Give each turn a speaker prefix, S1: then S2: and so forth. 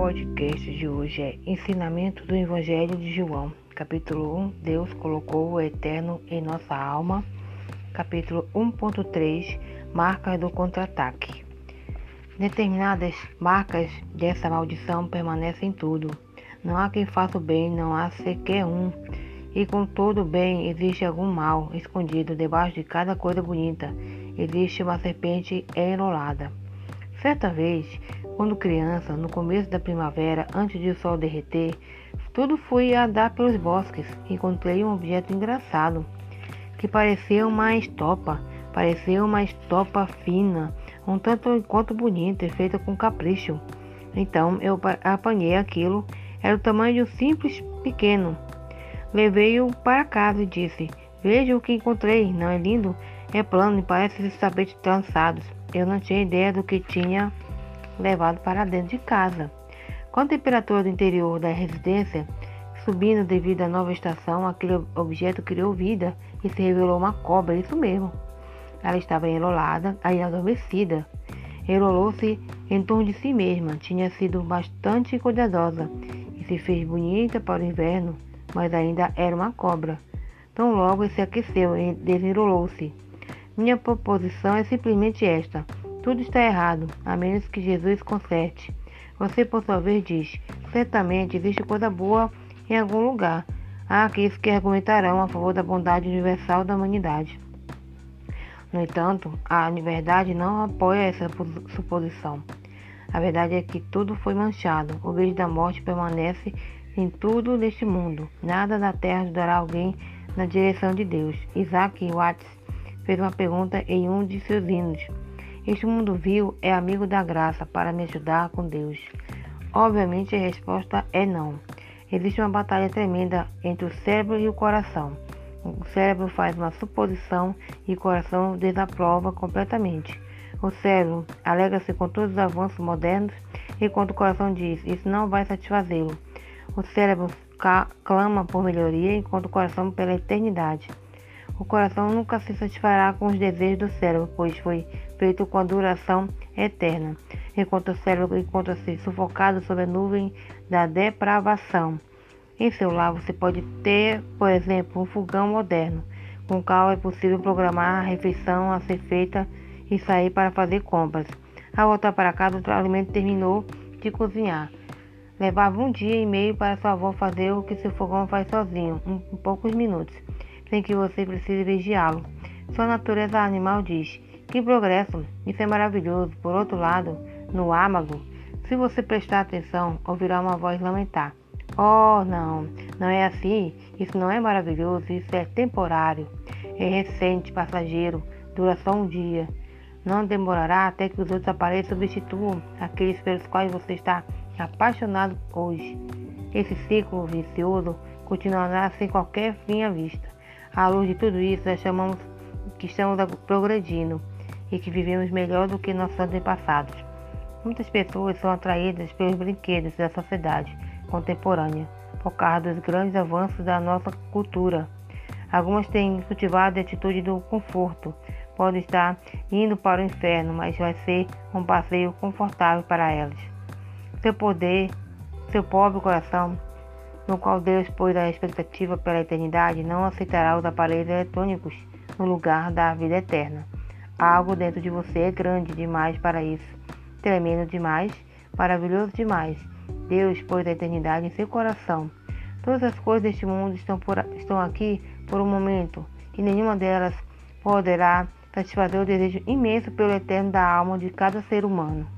S1: podcast de hoje é Ensinamento do Evangelho de João. Capítulo 1 Deus colocou o eterno em nossa alma. Capítulo 1.3 Marcas do contra-ataque. Determinadas marcas dessa maldição permanecem em tudo. Não há quem faça o bem, não há sequer um. E com todo bem existe algum mal escondido debaixo de cada coisa bonita. Existe uma serpente enrolada. Certa vez, quando criança, no começo da primavera, antes de o sol derreter, tudo fui a andar pelos bosques. Encontrei um objeto engraçado, que parecia uma estopa, parecia uma estopa fina, um tanto quanto bonita e feita com capricho. Então eu apanhei aquilo, era o tamanho de um simples pequeno. Levei-o para casa e disse: Veja o que encontrei, não é lindo? É plano e parece tapetes trançados. Eu não tinha ideia do que tinha levado para dentro de casa. Com a temperatura do interior da residência subindo devido à nova estação, aquele objeto criou vida e se revelou uma cobra, isso mesmo. Ela estava enrolada e adormecida. Enrolou-se em torno de si mesma, tinha sido bastante cuidadosa e se fez bonita para o inverno, mas ainda era uma cobra. Tão logo se aqueceu e desenrolou-se. Minha proposição é simplesmente esta: tudo está errado, a menos que Jesus conserte. Você, por sua vez, diz: certamente existe coisa boa em algum lugar. Há aqueles que argumentarão a favor da bondade universal da humanidade. No entanto, a verdade não apoia essa suposição. A verdade é que tudo foi manchado. O beijo da morte permanece em tudo neste mundo. Nada da terra ajudará alguém na direção de Deus. Isaac Watts fez uma pergunta em um de seus hinos. Este mundo vil é amigo da graça para me ajudar com Deus? Obviamente a resposta é não. Existe uma batalha tremenda entre o cérebro e o coração. O cérebro faz uma suposição e o coração desaprova completamente. O cérebro alegra-se com todos os avanços modernos, enquanto o coração diz: Isso não vai satisfazê-lo. O cérebro clama por melhoria, enquanto o coração pela eternidade. O coração nunca se satisfará com os desejos do cérebro, pois foi feito com a duração eterna, enquanto o cérebro encontra-se sufocado sob a nuvem da depravação. Em seu lar você pode ter, por exemplo, um fogão moderno, com o qual é possível programar a refeição a ser feita e sair para fazer compras. Ao voltar para casa, o alimento terminou de cozinhar. Levava um dia e meio para sua avó fazer o que seu fogão faz sozinho, em poucos minutos sem que você precise vigiá-lo. Sua natureza animal diz: Que progresso! Isso é maravilhoso. Por outro lado, no âmago, se você prestar atenção, ouvirá uma voz lamentar: Oh, não, não é assim. Isso não é maravilhoso. Isso é temporário. É recente, passageiro. Dura só um dia. Não demorará até que os outros aparelhos substituam aqueles pelos quais você está apaixonado hoje. Esse ciclo vicioso continuará sem qualquer fim à vista. À luz de tudo isso, nós chamamos que estamos progredindo e que vivemos melhor do que nossos antepassados. Muitas pessoas são atraídas pelos brinquedos da sociedade contemporânea por causa dos grandes avanços da nossa cultura. Algumas têm cultivado a atitude do conforto. Podem estar indo para o inferno, mas vai ser um passeio confortável para elas. Seu poder, seu pobre coração no qual Deus pôs a expectativa pela eternidade, não aceitará os aparelhos eletrônicos no lugar da vida eterna. Algo dentro de você é grande demais para isso, tremendo demais, maravilhoso demais. Deus pôs a eternidade em seu coração. Todas as coisas deste mundo estão, por, estão aqui por um momento, e nenhuma delas poderá satisfazer o desejo imenso pelo eterno da alma de cada ser humano.